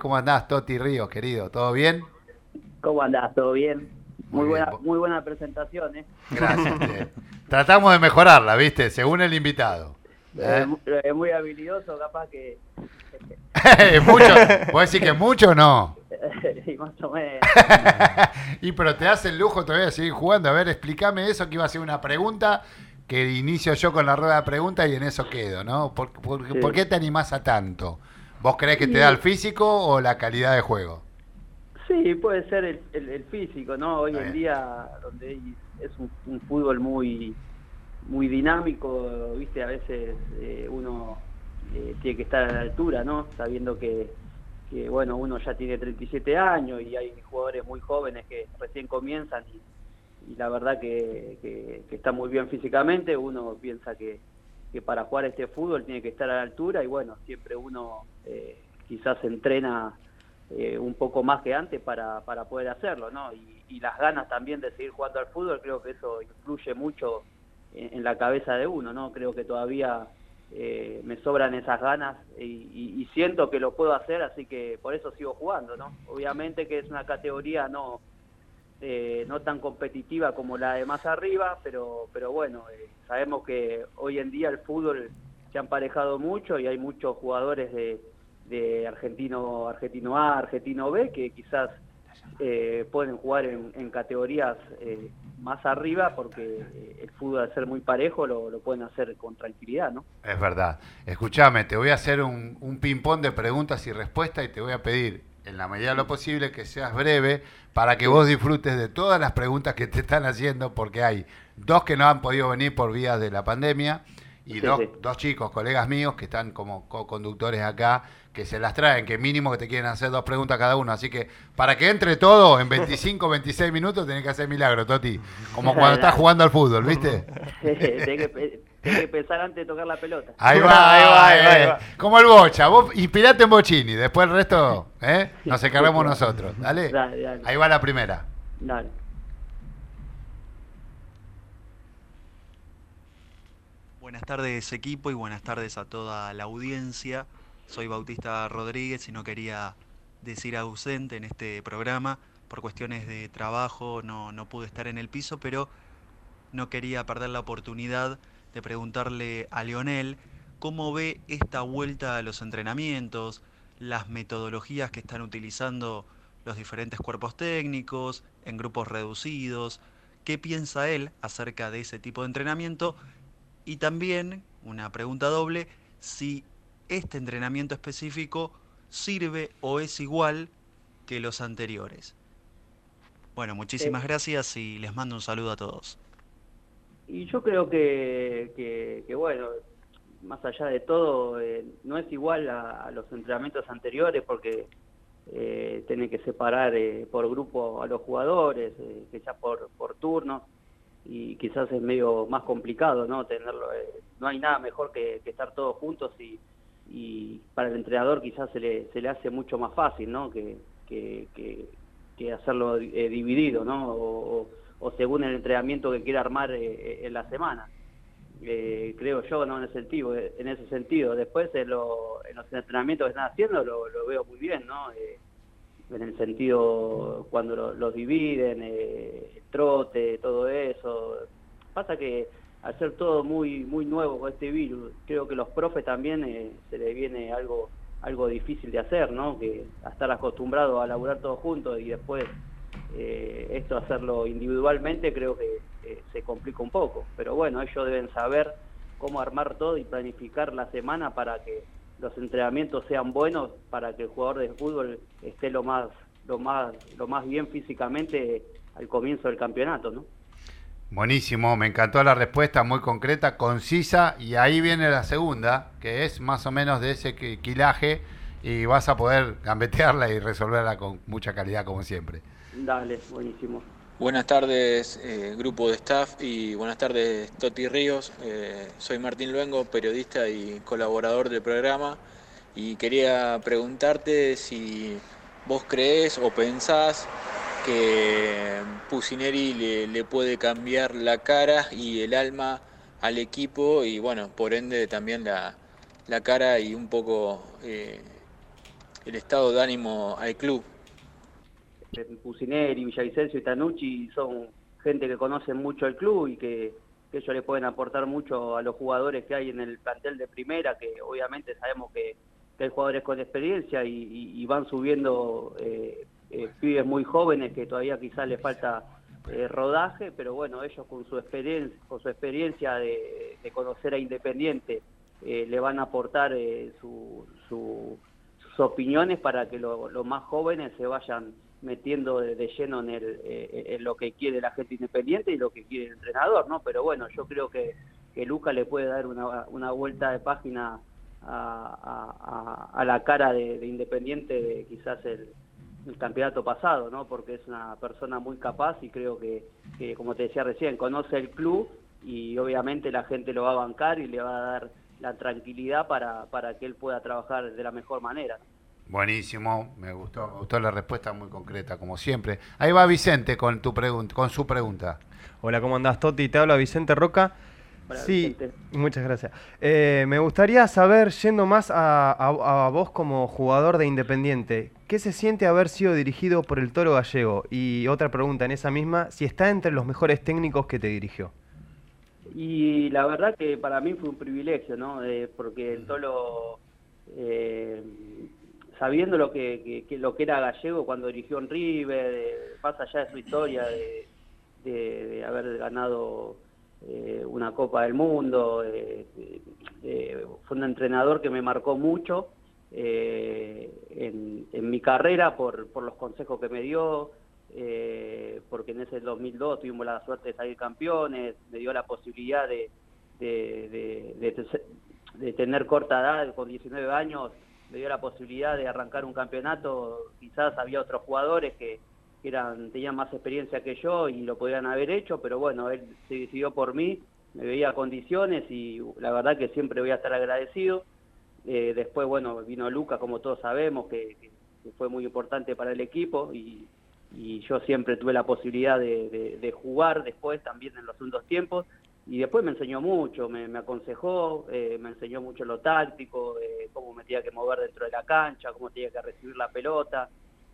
¿Cómo andás, Toti Ríos, querido? ¿Todo bien? ¿Cómo andás? ¿Todo bien? Muy, Muy buena, bien. muy buena presentación, ¿eh? Gracias. eh. Tratamos de mejorarla, ¿viste? Según el invitado. Eh, ¿Eh? mu- eh, muy habilidoso, capaz que... ¿Mucho? ¿Puedes decir que mucho o no? y más o menos. y pero te hace el lujo todavía de seguir jugando. A ver, explícame eso, que iba a ser una pregunta que inicio yo con la rueda de preguntas y en eso quedo, ¿no? ¿Por, por- Sí. por qué te animás a tanto? ¿Vos crees que te da el físico o la calidad de juego? Sí, puede ser el, el- el físico, ¿no? Hoy en día, donde es un, un fútbol muy muy dinámico, ¿viste? A veces eh, uno eh, tiene que estar a la altura, ¿no? Sabiendo que, que, bueno, uno ya tiene 37 años y hay jugadores muy jóvenes que recién comienzan y, y la verdad que, que, que está muy bien físicamente. Uno piensa que, que para jugar este fútbol tiene que estar a la altura y bueno, siempre uno eh, quizás entrena eh, un poco más que antes para, para poder hacerlo, ¿no? Y, las ganas también de seguir jugando al fútbol, creo que eso influye mucho en, en la cabeza de uno, ¿no? Creo que todavía eh, me sobran esas ganas y, y- y siento que lo puedo hacer, así que por eso sigo jugando, ¿no? Obviamente que es una categoría no eh, no tan competitiva como la de más arriba, pero pero bueno, eh, sabemos que hoy en día el fútbol se ha emparejado mucho y hay muchos jugadores de, de argentino argentino A, argentino B que quizás eh, pueden jugar en, en categorías eh, más arriba porque eh, el fútbol al ser muy parejo lo, lo pueden hacer con tranquilidad, ¿no? Es verdad. Escúchame, te voy a hacer un, un ping-pong de preguntas y respuestas y te voy a pedir, en la medida de lo posible, que seas breve para que vos disfrutes de todas las preguntas que te están haciendo, porque hay dos que no han podido venir por vías de la pandemia y Sí, dos, sí. dos chicos, colegas míos, que están como co-conductores acá, que se las traen, que mínimo que te quieren hacer dos preguntas cada uno. Así que para que entre todo en 25, 26 minutos tenés que hacer milagro, Toti. Como cuando estás jugando al fútbol, ¿viste? Tenés que pensar antes de tocar la pelota. Ahí va, Ahí va, ahí va, ahí va. Como el bocha, vos inspirate en Bochini, después el resto, ¿eh? Nos encargamos nosotros. Dale. Dale, dale. Ahí va la primera. Dale. Buenas tardes equipo y buenas tardes a toda la audiencia. Soy Bautista Rodríguez y no quería decir ausente en este programa. Por cuestiones de trabajo no, no pude estar en el piso, pero no quería perder la oportunidad de preguntarle a Leonel cómo ve esta vuelta a los entrenamientos, las metodologías que están utilizando los diferentes cuerpos técnicos, en grupos reducidos, qué piensa él acerca de ese tipo de entrenamiento y también, una pregunta doble, si este entrenamiento específico sirve o es igual que los anteriores. Bueno, muchísimas gracias y les mando un saludo a todos. Y yo creo que, que, bueno, más allá de todo, eh, no es igual a, los entrenamientos anteriores porque eh, tiene que separar eh, por grupo a los jugadores, eh, que ya por, por turnos, y quizás es medio más complicado, ¿no? Tenerlo, eh, no hay nada mejor que, estar todos juntos y, y para el entrenador quizás se le, se le hace mucho más fácil, ¿no? Que, que, que, que hacerlo eh, dividido, ¿no? O- o según el entrenamiento que quiera armar eh, en la semana. Eh, creo yo, ¿no? En ese sentido. En ese sentido. Después, en, lo- en los entrenamientos que están haciendo, lo, veo muy bien, ¿no? Eh, en el sentido cuando lo- los dividen, eh, el trote, todo eso. Pasa que al ser todo muy muy nuevo con este virus, creo que los profes también eh, se les viene algo algo difícil de hacer, ¿no? Que a estar acostumbrados a laburar todos juntos y después eh, esto hacerlo individualmente creo que se complica un poco. Pero bueno, ellos deben saber cómo armar todo y planificar la semana para que los entrenamientos sean buenos, para que el jugador de fútbol esté lo más lo más lo más bien físicamente al comienzo del campeonato, ¿no? Buenísimo, me encantó la respuesta, muy concreta, concisa, y ahí viene la segunda, que es más o menos de ese qui- quilaje, y vas a poder gambetearla y resolverla con mucha calidad como siempre. Dale, buenísimo. Buenas tardes, eh, grupo de staff y buenas tardes, Toti Ríos. Eh, soy Martín Luengo, periodista y colaborador del programa y quería preguntarte si vos crees o pensás que Pusineri le, puede cambiar la cara y el alma al equipo y bueno, por ende también la, la cara y un poco eh, el estado de ánimo al club. Pusineri, Villavicencio y Tanucci son gente que conoce mucho el club y que, ellos le pueden aportar mucho a los jugadores que hay en el plantel de primera, que obviamente sabemos que, hay jugadores con experiencia y, van subiendo eh, eh, pibes muy jóvenes que todavía quizás les falta eh, rodaje, pero bueno, ellos con su experiencia, con su experiencia de, conocer a Independiente le van a aportar sus opiniones para que los más jóvenes se vayan metiendo de, lleno en, el, en, lo que quiere la gente independiente y lo que quiere el entrenador, ¿no? Pero bueno, yo creo que, que Luca le puede dar una, una vuelta de página a, la cara de, de Independiente de quizás el, el campeonato pasado, ¿no? Porque es una persona muy capaz y creo que, como te decía recién, conoce el club y obviamente la gente lo va a bancar y le va a dar la tranquilidad para, para que él pueda trabajar de la mejor manera. Buenísimo, me gustó, me gustó la respuesta muy concreta, como siempre. Ahí va Vicente con tu pregunta, con su pregunta. Hola, ¿cómo andás, Toti? Te habla Vicente Roca sí, muchas gracias. Eh, me gustaría saber, yendo más a, vos como jugador de Independiente, ¿qué se siente haber sido dirigido por el Toro Gallego? Y otra pregunta en esa misma, si está entre los mejores técnicos que te dirigió. Y la verdad que para mí fue un privilegio, ¿no? porque el Toro, eh, sabiendo lo que, lo que era Gallego cuando dirigió en River, pasa allá de su historia de haber ganado eh, una Copa del Mundo, eh, eh, fue un entrenador que me marcó mucho en, mi carrera por, los consejos que me dio, porque en ese 2002 tuvimos la suerte de salir campeones, me dio la posibilidad de, tener corta edad, con 19 años, me dio la posibilidad de arrancar un campeonato, quizás había otros jugadores que que eran, tenían más experiencia que yo y lo podían haber hecho, pero bueno, él se decidió por mí, me veía condiciones y la verdad que siempre voy a estar agradecido. Eh, después, bueno, vino Luca, como todos sabemos, que, fue muy importante para el equipo y, yo siempre tuve la posibilidad de, jugar después también en los segundos tiempos y después me enseñó mucho, me, aconsejó, eh, me enseñó mucho lo táctico, eh, cómo me tenía que mover dentro de la cancha, cómo tenía que recibir la pelota,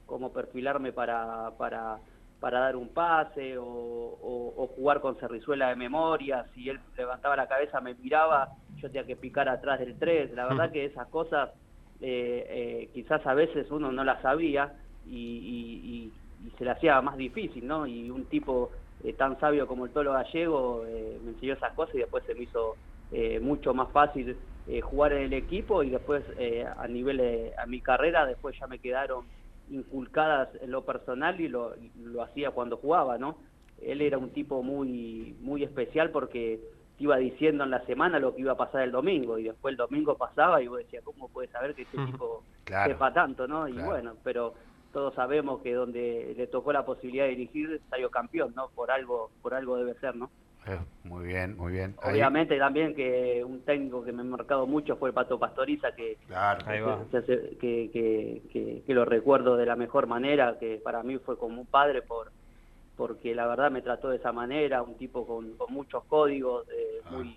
cómo perfilarme para, para, para dar un pase o, jugar con Cerrizuela de memoria. Si él levantaba la cabeza, me miraba, yo tenía que picar atrás del 3. La verdad que esas cosas eh, eh, quizás a veces uno no las sabía y, se le hacía más difícil, ¿no? Y un tipo eh, tan sabio como el Tolo Gallego me enseñó esas cosas y después se me hizo mucho más fácil jugar en el equipo y después a nivel a mi carrera después ya me quedaron inculcadas en lo personal y lo, lo hacía cuando jugaba, ¿no? Él era un tipo muy, muy especial porque iba diciendo en la semana lo que iba a pasar el domingo y después el domingo pasaba y vos decías, ¿cómo puede saber que este tipo sepa tanto, no? Y bueno, pero todos sabemos que donde le tocó la posibilidad de dirigir salió campeón, ¿no? Por algo, por algo debe ser, ¿no? Eh, muy bien, muy bien. Obviamente también que un técnico que me ha marcado mucho fue el Pato Pastoriza, que, que, que, lo recuerdo de la mejor manera, que para mí fue como un padre por porque la verdad me trató de esa manera, un tipo con, muchos códigos, eh, ah. muy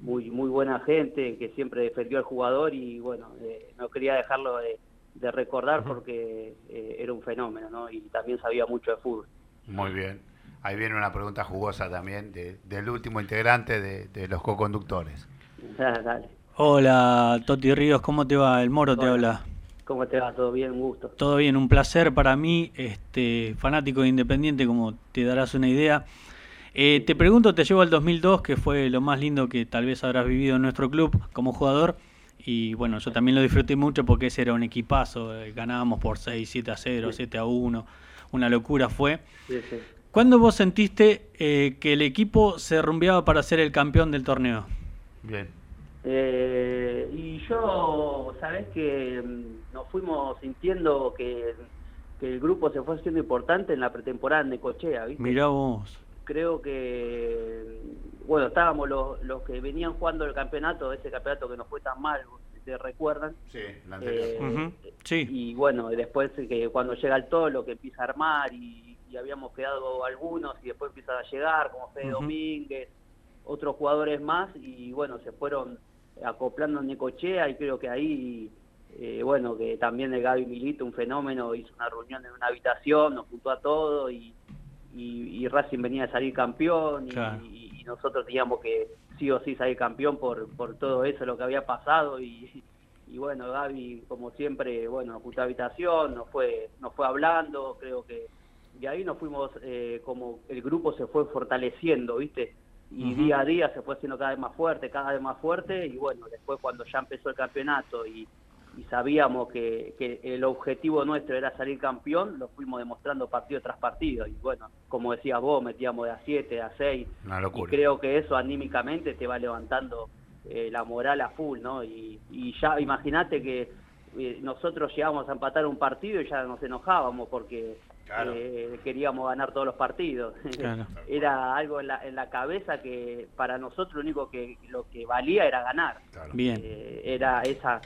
muy muy buena gente, que siempre defendió al jugador y bueno, eh, no quería dejarlo de, recordar porque era un fenómeno, ¿no? Y también sabía mucho de fútbol. Muy bien. Ahí viene una pregunta jugosa también del último integrante de, los co-conductores. Hola, Toti Ríos, ¿cómo te va? El Moro te habla. ¿Cómo te va? ¿Todo bien? Un gusto. Todo bien, un placer para mí, este, fanático de Independiente, como te darás una idea. Eh, te pregunto, te llevo al 2002, que fue lo más lindo que tal vez habrás vivido en nuestro club como jugador. Y bueno, yo también lo disfruté mucho porque ese era un equipazo. Eh, ganábamos por 6, 7 a 0, 7 a 1. Una locura fue. Sí, sí. ¿Cuándo vos sentiste eh, que el equipo se rumbeaba para ser el campeón del torneo? Bien. Eh, y yo, sabés que mm, nos fuimos sintiendo que, el grupo se fue haciendo importante en la pretemporada en Necochea, ¿viste? Mirá vos. Creo que, bueno, estábamos los, los que venían jugando el campeonato, ese campeonato que nos fue tan mal, ¿se recuerdan? Sí, la anterior. Eh, sí. Y bueno, después que cuando llega el tolo, que empieza a armar y habíamos quedado algunos y después empiezan a llegar, como Fede Domínguez, otros jugadores más, y bueno, se fueron acoplando en Necochea y creo que ahí eh, bueno, que también el Gaby Milito, un fenómeno, hizo una reunión en una habitación, nos juntó a todos y, y, Racing venía a salir campeón y, nosotros teníamos que sí o sí salir campeón por, por todo eso, lo que había pasado y, y bueno, Gaby, como siempre, bueno, puta habitación, nos fue, nos fue hablando, creo que y ahí nos fuimos, eh, como el grupo se fue fortaleciendo, ¿viste? Y día a día se fue haciendo cada vez más fuerte, cada vez más fuerte, y bueno, después cuando ya empezó el campeonato y, sabíamos que, que, el objetivo nuestro era salir campeón, lo fuimos demostrando partido tras partido. Y bueno, como decías vos, metíamos de a 7, a 6. Y creo que eso anímicamente te va levantando eh, la moral a full, ¿no? Y, ya imagínate que eh, nosotros llegamos a empatar un partido y ya nos enojábamos porque eh, queríamos ganar todos los partidos. era algo en la, en la, cabeza que para nosotros lo único que lo que valía era ganar. Bien. era esa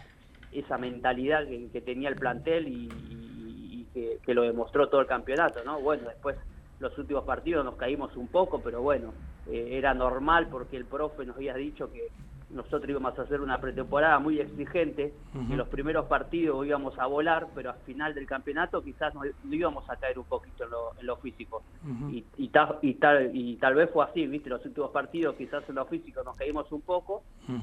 esa mentalidad que, tenía el plantel y, que, lo demostró todo el campeonato, ¿no? Bueno, después los últimos partidos nos caímos un poco, pero bueno, era normal porque el profe nos había dicho que nosotros íbamos a hacer una pretemporada muy exigente, en los primeros partidos íbamos a volar, pero al final del campeonato quizás nos, íbamos a caer un poquito en lo, físico. y, y, tal, y tal vez fue así, ¿viste? Los últimos partidos quizás en lo físico nos caímos un poco,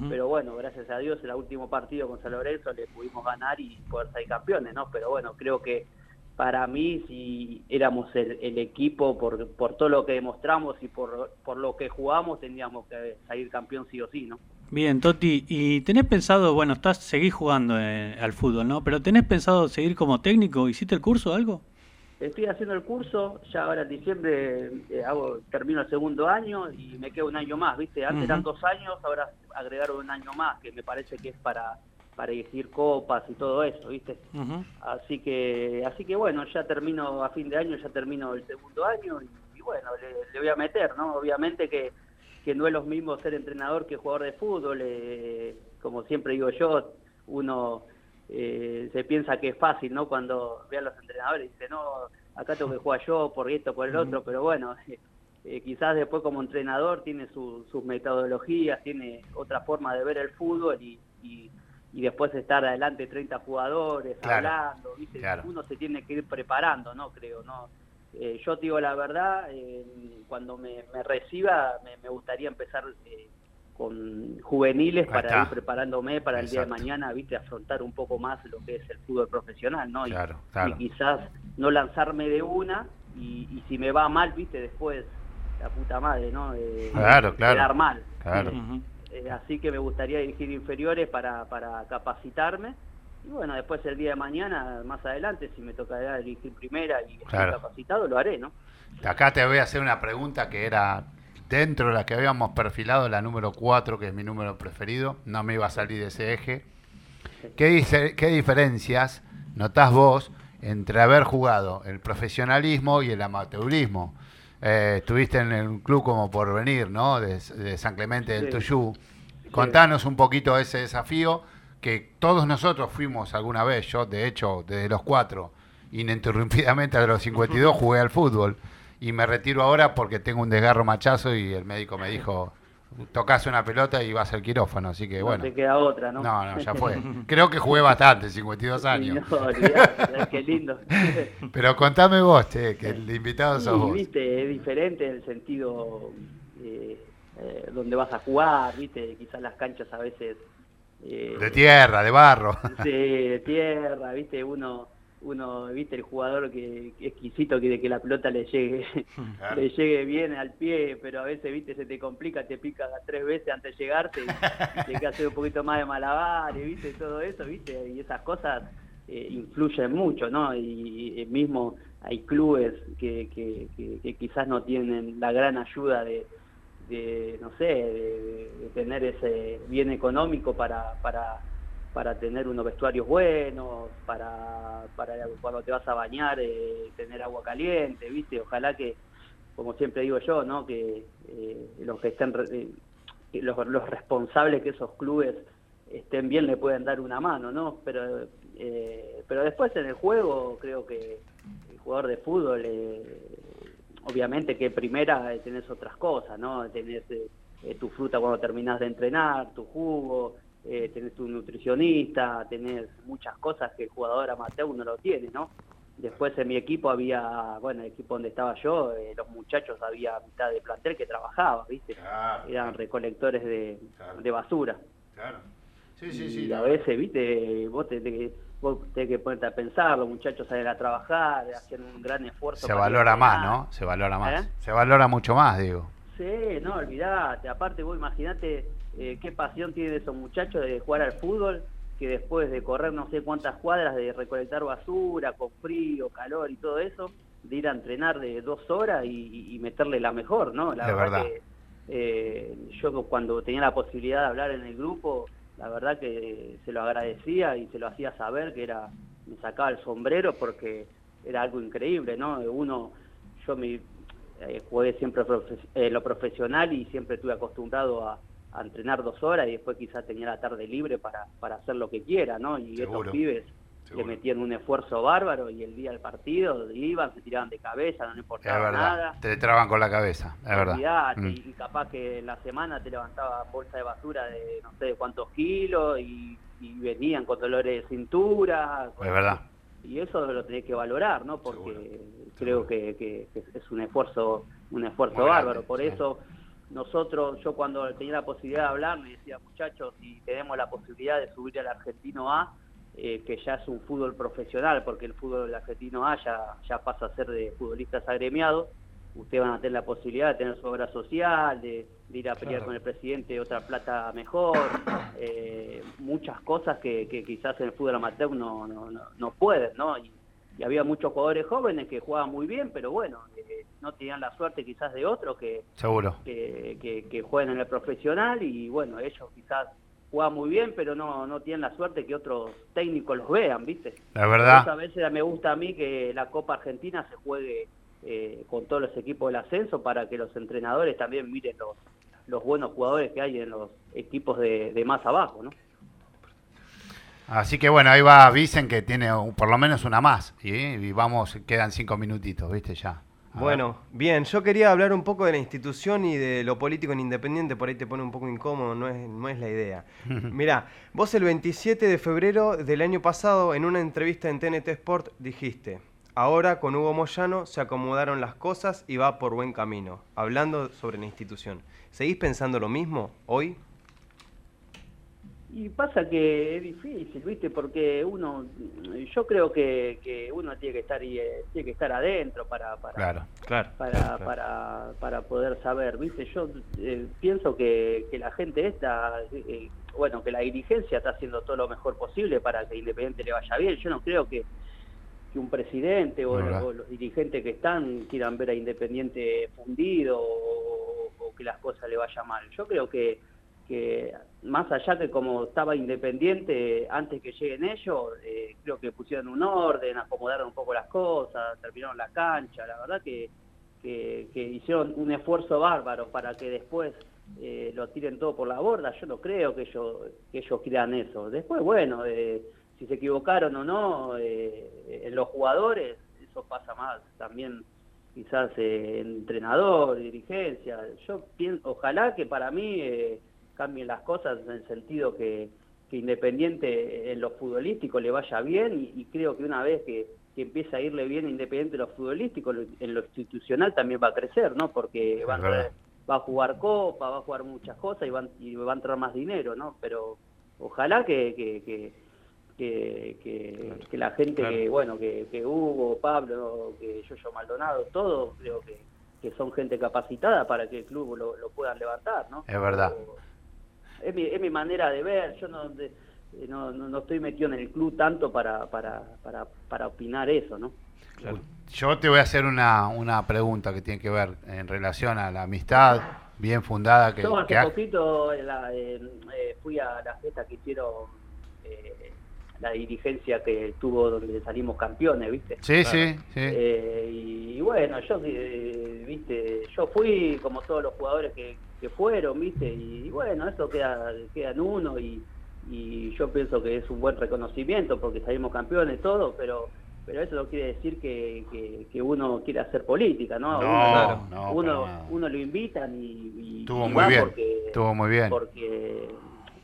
pero bueno, gracias a Dios, el último partido con San Lorenzo le pudimos ganar y poder salir campeones, ¿no? Pero bueno, creo que para mí si éramos el, equipo por, por todo lo que demostramos y por, por lo que jugamos, tendríamos que salir campeón sí o sí, ¿no? Bien, Toti, ¿y tenés pensado, bueno, estás seguís jugando eh, al fútbol, ¿no? Pero ¿tenés pensado seguir como técnico? ¿Hiciste el curso o algo? Estoy haciendo el curso, ya ahora en diciembre eh, hago, termino el segundo año y me quedo un año más, ¿viste? Antes eran dos años, ahora agregaron un año más, que me parece que es para para elegir copas y todo eso, ¿viste? Así que así que bueno, ya termino a fin de año, ya termino el segundo año y, bueno, le, voy a meter, ¿no? Obviamente que que no es lo mismo ser entrenador que jugador de fútbol. Eh, como siempre digo yo, uno eh, se piensa que es fácil, ¿no? Cuando ve a los entrenadores y dice, no, acá tengo que jugar yo por esto, por el otro, pero bueno, eh, quizás después como entrenador tiene sus metodologías, tiene otra forma de ver el fútbol y, y, después estar adelante 30 jugadores hablando, ¿viste? Uno se tiene que ir preparando, ¿no? Creo, ¿no? Eh, yo digo la verdad, eh, cuando me, reciba me, gustaría empezar eh, con juveniles para ir preparándome para el día de mañana, viste, afrontar un poco más lo que es el fútbol profesional, ¿no? Y, quizás no lanzarme de una y, si me va mal, viste, después la puta madre, ¿no? claro, claro. Quedar mal. Así que me gustaría dirigir inferiores para, para capacitarme y bueno, después el día de mañana, más adelante, si me toca elegir primera y estar capacitado, lo haré, ¿no? Acá te voy a hacer una pregunta que era dentro de la que habíamos perfilado, la número 4, que es mi número preferido, no me iba a salir de ese eje. ¿Qué, dice, qué diferencias notás vos entre haber jugado el profesionalismo y el amateurismo? Eh, estuviste en un club como Porvenir, ¿no? De, San Clemente del Tuyú. Contanos un poquito ese desafío que todos nosotros fuimos alguna vez, yo de hecho desde los cuatro, ininterrumpidamente a los 52 jugué al fútbol y me retiro ahora porque tengo un desgarro machazo y el médico me dijo, tocas una pelota y vas al quirófano, así que bueno. No te queda otra, ¿no? No, no, ya fue. Creo que jugué bastante, 52 años. qué lindo. Pero contame vos, que el invitado sos vos. viste, es diferente en el sentido eh, eh, donde vas a jugar, viste, quizás las canchas a veces eh, de tierra, de barro. Sí, de tierra, viste, uno, uno, viste, el jugador que, exquisito que de que la pelota le llegue, le llegue bien al pie, pero a veces, viste, se te complica, te pica tres veces antes de llegarte, y, que hacer un poquito más de malabar, viste, todo eso, viste, y esas cosas eh, influyen mucho, ¿no? Y, mismo hay clubes que, que quizás no tienen la gran ayuda de de no sé, de, tener ese bien económico para, para, para tener unos vestuarios buenos, para, para cuando te vas a bañar eh, tener agua caliente, ¿viste? Ojalá que, como siempre digo yo, ¿no? Que eh, los que estén, eh, los, los responsables que esos clubes estén bien le pueden dar una mano, ¿no? Pero, pero después en el juego creo que el jugador de fútbol obviamente que primera tenés otras cosas, ¿no? Tenés eh, tu fruta cuando terminás de entrenar, tu jugo, eh, tenés tu nutricionista, tenés muchas cosas que el jugador amateur no lo tiene, ¿no? Después en mi equipo había, bueno, el equipo donde estaba yo, eh, los muchachos había mitad de plantel que trabajaba, ¿viste? Eran recolectores de, de basura. Claro. Sí, sí, sí. Y a veces, ¿viste? Vos tenés, vos tenés que ponerte a pensar, los muchachos salen a trabajar, hacen un gran esfuerzo. Se valora más, ¿no? Se valora más. ¿Eh? Se valora mucho más, digo. Sí, no, olvidate. Aparte, vos imaginate eh, qué pasión tienen esos muchachos de jugar al fútbol que después de correr no sé cuántas cuadras, de recolectar basura, con frío, calor y todo eso, de ir a entrenar de dos horas y, meterle la mejor, ¿no? La verdad, que eh, yo cuando tenía la posibilidad de hablar en el grupo, la verdad que se lo agradecía y se lo hacía saber que era, me sacaba el sombrero porque era algo increíble, ¿no? Uno, yo me eh, jugué siempre eh, lo profesional y siempre estuve acostumbrado a a entrenar dos horas y después quizás tenía la tarde libre para, para hacer lo que quiera, ¿no? Y estos pibes le metían un esfuerzo bárbaro y el día del partido iban, se tiraban de cabeza, no le importaba nada. Te traban con la cabeza, es verdad. Mm. Y capaz que la semana te levantaba bolsa de basura de no sé de cuántos kilos y, venían con dolores de cintura. Es verdad. Y eso lo tenés que valorar, ¿no? Porque creo que, que, es un esfuerzo un esfuerzo bárbaro. Por eso nosotros, yo cuando tenía la posibilidad de hablar, me decía, muchachos, si tenemos la posibilidad de subir al argentino A, eh, que ya es un fútbol profesional, porque el fútbol del argentino A ya, ya pasa a ser de futbolistas agremiados, ustedes van a tener la posibilidad de tener su obra social, de, ir a pelear con el presidente otra plata mejor, eh, muchas cosas que, que, quizás en el fútbol amateur no, no, no, pueden, ¿no? Y, y había muchos jugadores jóvenes que jugaban muy bien, pero bueno, eh, no tenían la suerte quizás de otros que, Seguro. Que, que, juegan en el profesional y bueno, ellos quizás juegan muy bien, pero no, no tienen la suerte que otros técnicos los vean, ¿viste? La verdad. a veces me gusta a mí que la Copa Argentina se juegue eh, con todos los equipos del ascenso para que los entrenadores también miren los, los buenos jugadores que hay en los equipos de, de más abajo, ¿no? Así que bueno, ahí va Vicen que tiene por lo menos una más. Y, vamos, quedan cinco minutitos, ¿viste? Ya. Bueno, bien, yo quería hablar un poco de la institución y de lo político en Independiente, por ahí te pone un poco incómodo, no es, no es la idea. Mirá, vos el 27 de febrero del año pasado, en una entrevista en TNT Sport, dijiste, ahora con Hugo Moyano se acomodaron las cosas y va por buen camino, hablando sobre la institución. ¿Seguís pensando lo mismo hoy? Y pasa que es difícil, ¿viste? Porque uno, yo creo que, que uno tiene que estar y eh, tiene que estar adentro para para para, para, para poder saber, ¿viste? Yo eh, pienso que, que la gente esta, eh, bueno, que la dirigencia está haciendo todo lo mejor posible para que Independiente le vaya bien. Yo no creo que, que un presidente o, los dirigentes que están quieran ver a Independiente fundido o que las cosas le vayan mal. Yo creo que que más allá que como estaba independiente antes que lleguen ellos, eh, creo que pusieron un orden, acomodaron un poco las cosas, terminaron la cancha, la verdad que, que, hicieron un esfuerzo bárbaro para que después eh, lo tiren todo por la borda, yo no creo que ellos, que ellos quieran eso. Después, bueno, eh, si se equivocaron o no, en los jugadores, eso pasa más también quizás entrenador, dirigencia, yo pienso, ojalá que para mí cambien las cosas en el sentido que, Independiente en lo futbolístico le vaya bien y, creo que una vez que, que empiece a irle bien Independiente en lo futbolístico, en lo institucional también va a crecer, ¿no? Porque va a, va a jugar Copa, va a jugar muchas cosas y, van, y va a entrar más dinero, ¿no? Pero ojalá que, que, que, que, la gente que, bueno, que, que Hugo, Pablo, que Yoyo Maldonado, todos creo que, que son gente capacitada para que el club lo, lo puedan levantar, ¿no? Es verdad es mi, es mi manera de ver, yo no, no, no, estoy metido en el club tanto para, para, para, para opinar eso, ¿no? Yo te voy a hacer una, una pregunta que tiene que ver en relación a la amistad bien fundada que... Yo hace poquito la, eh, fui a la fiesta que hicieron eh, la dirigencia que tuvo donde salimos campeones, ¿viste? Sí, sí, sí. Eh, y, bueno, yo, ¿viste? Yo fui como todos los jugadores que, que fueron, ¿viste? Y, bueno, eso queda, queda en uno y, y yo pienso que es un buen reconocimiento porque salimos campeones, todo, pero pero eso no quiere decir que, que, uno quiera hacer política, ¿no? uno, uno, lo invitan y, y, muy bien, porque, estuvo muy bien. Porque,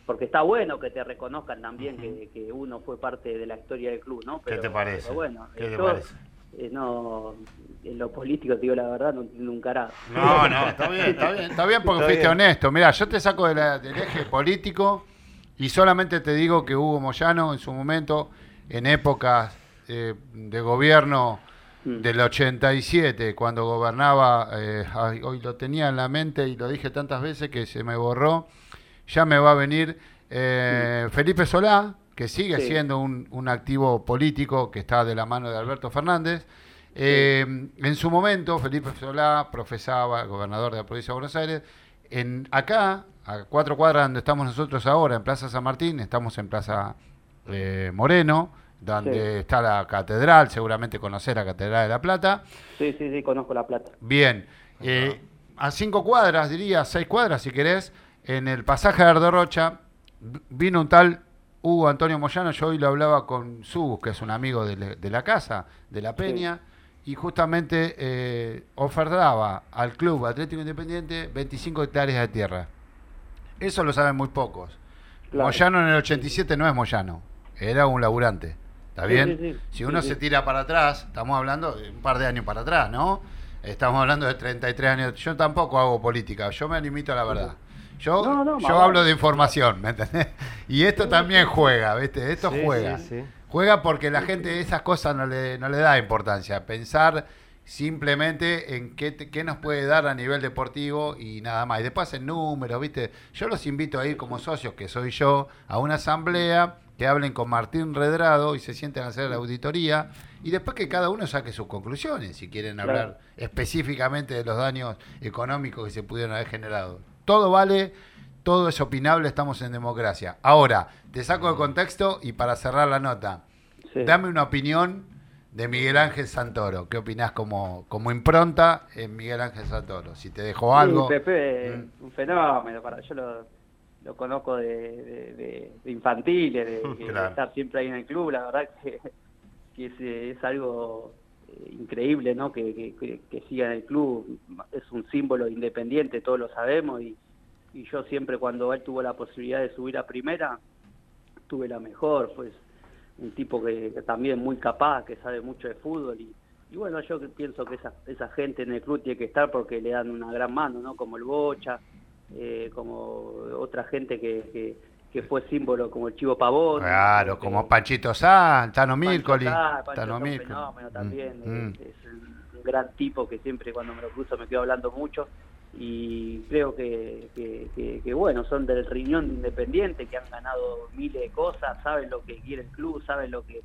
porque está bueno que te reconozcan también que, uno fue parte de la historia del club, ¿no? ¿Qué te parece? bueno, ¿Qué te parece? Eh, no, en lo político, digo la verdad, no entiendo un carajo. No, no, está bien, está bien, está bien porque fuiste honesto. Mira, yo te saco del eje político y solamente te digo que Hugo Moyano en su momento, en épocas eh, de gobierno mm. del 87, cuando gobernaba, eh, hoy lo tenía en la mente y lo dije tantas veces que se me borró, ya me va a venir mm. Felipe Solá, que sigue siendo un, activo político que está de la mano de Alberto Fernández. Eh, en su momento, Felipe Solá profesaba, gobernador de la provincia de Buenos Aires. En, acá, a cuatro cuadras donde estamos nosotros ahora, en Plaza San Martín, estamos en Plaza eh, Moreno, donde está la catedral, seguramente conocer la Catedral de La Plata. Sí, sí, sí, conozco La Plata. Bien, eh, a cinco cuadras, diría, seis cuadras si querés, en el pasaje de Ardorocha, vino un tal Hugo Antonio Moyano, yo hoy lo hablaba con Subus, que es un amigo de, la casa, de la Peña, y justamente eh, ofertaba al Club Atlético Independiente 25 hectáreas de tierra. Eso lo saben muy pocos. Moyano en el 87 no es Moyano, era un laburante. ¿Está bien? si uno se tira para atrás, estamos hablando de un par de años para atrás, ¿no? Estamos hablando de 33 años. Yo tampoco hago política, yo me limito a la verdad. Yo, yo hablo de información, ¿me entendés? Y esto también juega, ¿viste? Esto juega. juega porque la gente esas cosas no le, no le da importancia. Pensar simplemente en qué, qué nos puede dar a nivel deportivo y nada más. Y después en números, ¿viste? Yo los invito a ir como socios, que soy yo, a una asamblea, que hablen con Martín Redrado y se sienten a hacer la auditoría. Y después que cada uno saque sus conclusiones, si quieren hablar específicamente de los daños económicos que se pudieron haber generado todo vale, todo es opinable, estamos en democracia. Ahora, te saco de contexto y para cerrar la nota, dame una opinión de Miguel Ángel Santoro. ¿Qué opinás como, como impronta en Miguel Ángel Santoro? Si te dejó algo. Pepe, mm. un fenómeno, para yo lo, conozco de, infantiles, de, estar siempre ahí en el club, la verdad que, es, algo eh, increíble ¿no? Que, que, siga en el club, es un símbolo independiente, todos lo sabemos, y, y yo siempre cuando él tuvo la posibilidad de subir a primera, tuve la mejor, pues un tipo que, también muy capaz, que sabe mucho de fútbol y, y bueno, yo pienso que esa, esa gente en el club tiene que estar porque le dan una gran mano, ¿no? Como el Bocha, eh, como otra gente que, que, fue símbolo, como el Chivo Pavón. Claro, como Panchito Sá, Tano Mircoli. Tano fenómeno también, mm, mm. es, un gran tipo que siempre cuando me lo cruzo me quedo hablando mucho y creo que, que, bueno, son del riñón de Independiente, que han ganado miles de cosas, saben lo que quiere el club, saben lo que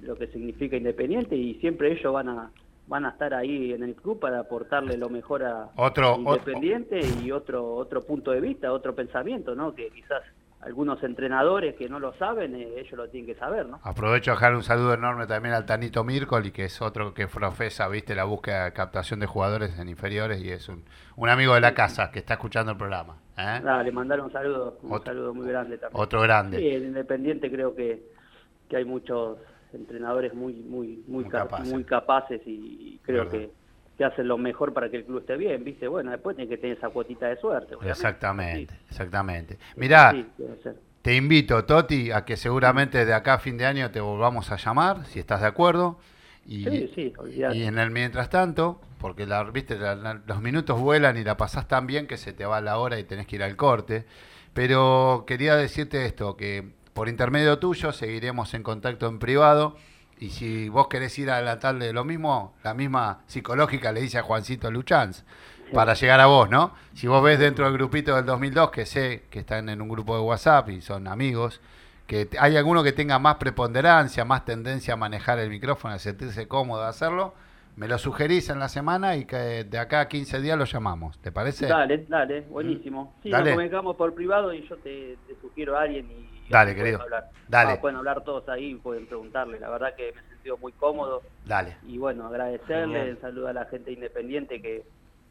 lo, que significa Independiente y siempre ellos van a van a estar ahí en el club para aportarle lo mejor a otro, Independiente y otro otro punto de vista, otro pensamiento, ¿no? Que quizás algunos entrenadores que no lo saben, eh, ellos lo tienen que saber, ¿no? Aprovecho a dejar un saludo enorme también al Tanito Mircoli, que es otro que profesa, viste, la búsqueda de captación de jugadores en inferiores y es un, un amigo de la casa que está escuchando el programa. ¿eh? le mandaron un saludo, un saludo muy grande también. Otro grande. Sí, en Independiente creo que, que hay muchos entrenadores muy muy muy, muy, capaces. y creo que que hacen lo mejor para que el club esté bien, ¿viste? Bueno, después tiene que tener esa cuotita de suerte. Exactamente, exactamente. Mirá, te invito, Toti, a que seguramente de acá a fin de año te volvamos a llamar, si estás de acuerdo. Y, sí, sí, y en el mientras tanto, porque la, viste, los minutos vuelan y la pasás tan bien que se te va la hora y tenés que ir al corte. Pero quería decirte esto, que por intermedio tuyo seguiremos en contacto en privado y si vos querés ir a adelantarle lo mismo, la misma psicológica le dice a Juancito Luchanz para llegar a vos, ¿no? Si vos ves dentro del grupito del 2002, que sé que están en un grupo de WhatsApp y son amigos, que hay alguno que tenga más preponderancia, más tendencia a manejar el micrófono, a sentirse cómodo de hacerlo, me lo sugerís en la semana y que de acá a 15 días lo llamamos. ¿Te parece? Dale, dale, buenísimo. Sí, nos comunicamos por privado y yo te, sugiero a alguien y Dale, querido. Dale. pueden hablar todos ahí, pueden preguntarle. La verdad que me he sentido muy cómodo. Dale. Y bueno, agradecerle, saludo a la gente independiente que,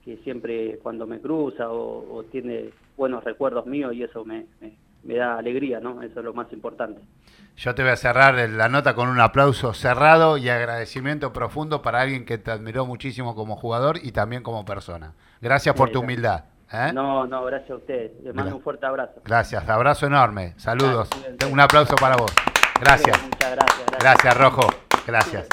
que siempre cuando me cruza o, tiene buenos recuerdos míos y eso me, me, da alegría, ¿no? Eso es lo más importante. Yo te voy a cerrar la nota con un aplauso cerrado y agradecimiento profundo para alguien que te admiró muchísimo como jugador y también como persona. Gracias por tu humildad. ¿Eh? No, no, gracias a ustedes. Les mando un fuerte abrazo. Gracias, abrazo enorme. Saludos. un aplauso para vos. Gracias. Muchas gracias. Gracias, Rojo. Gracias.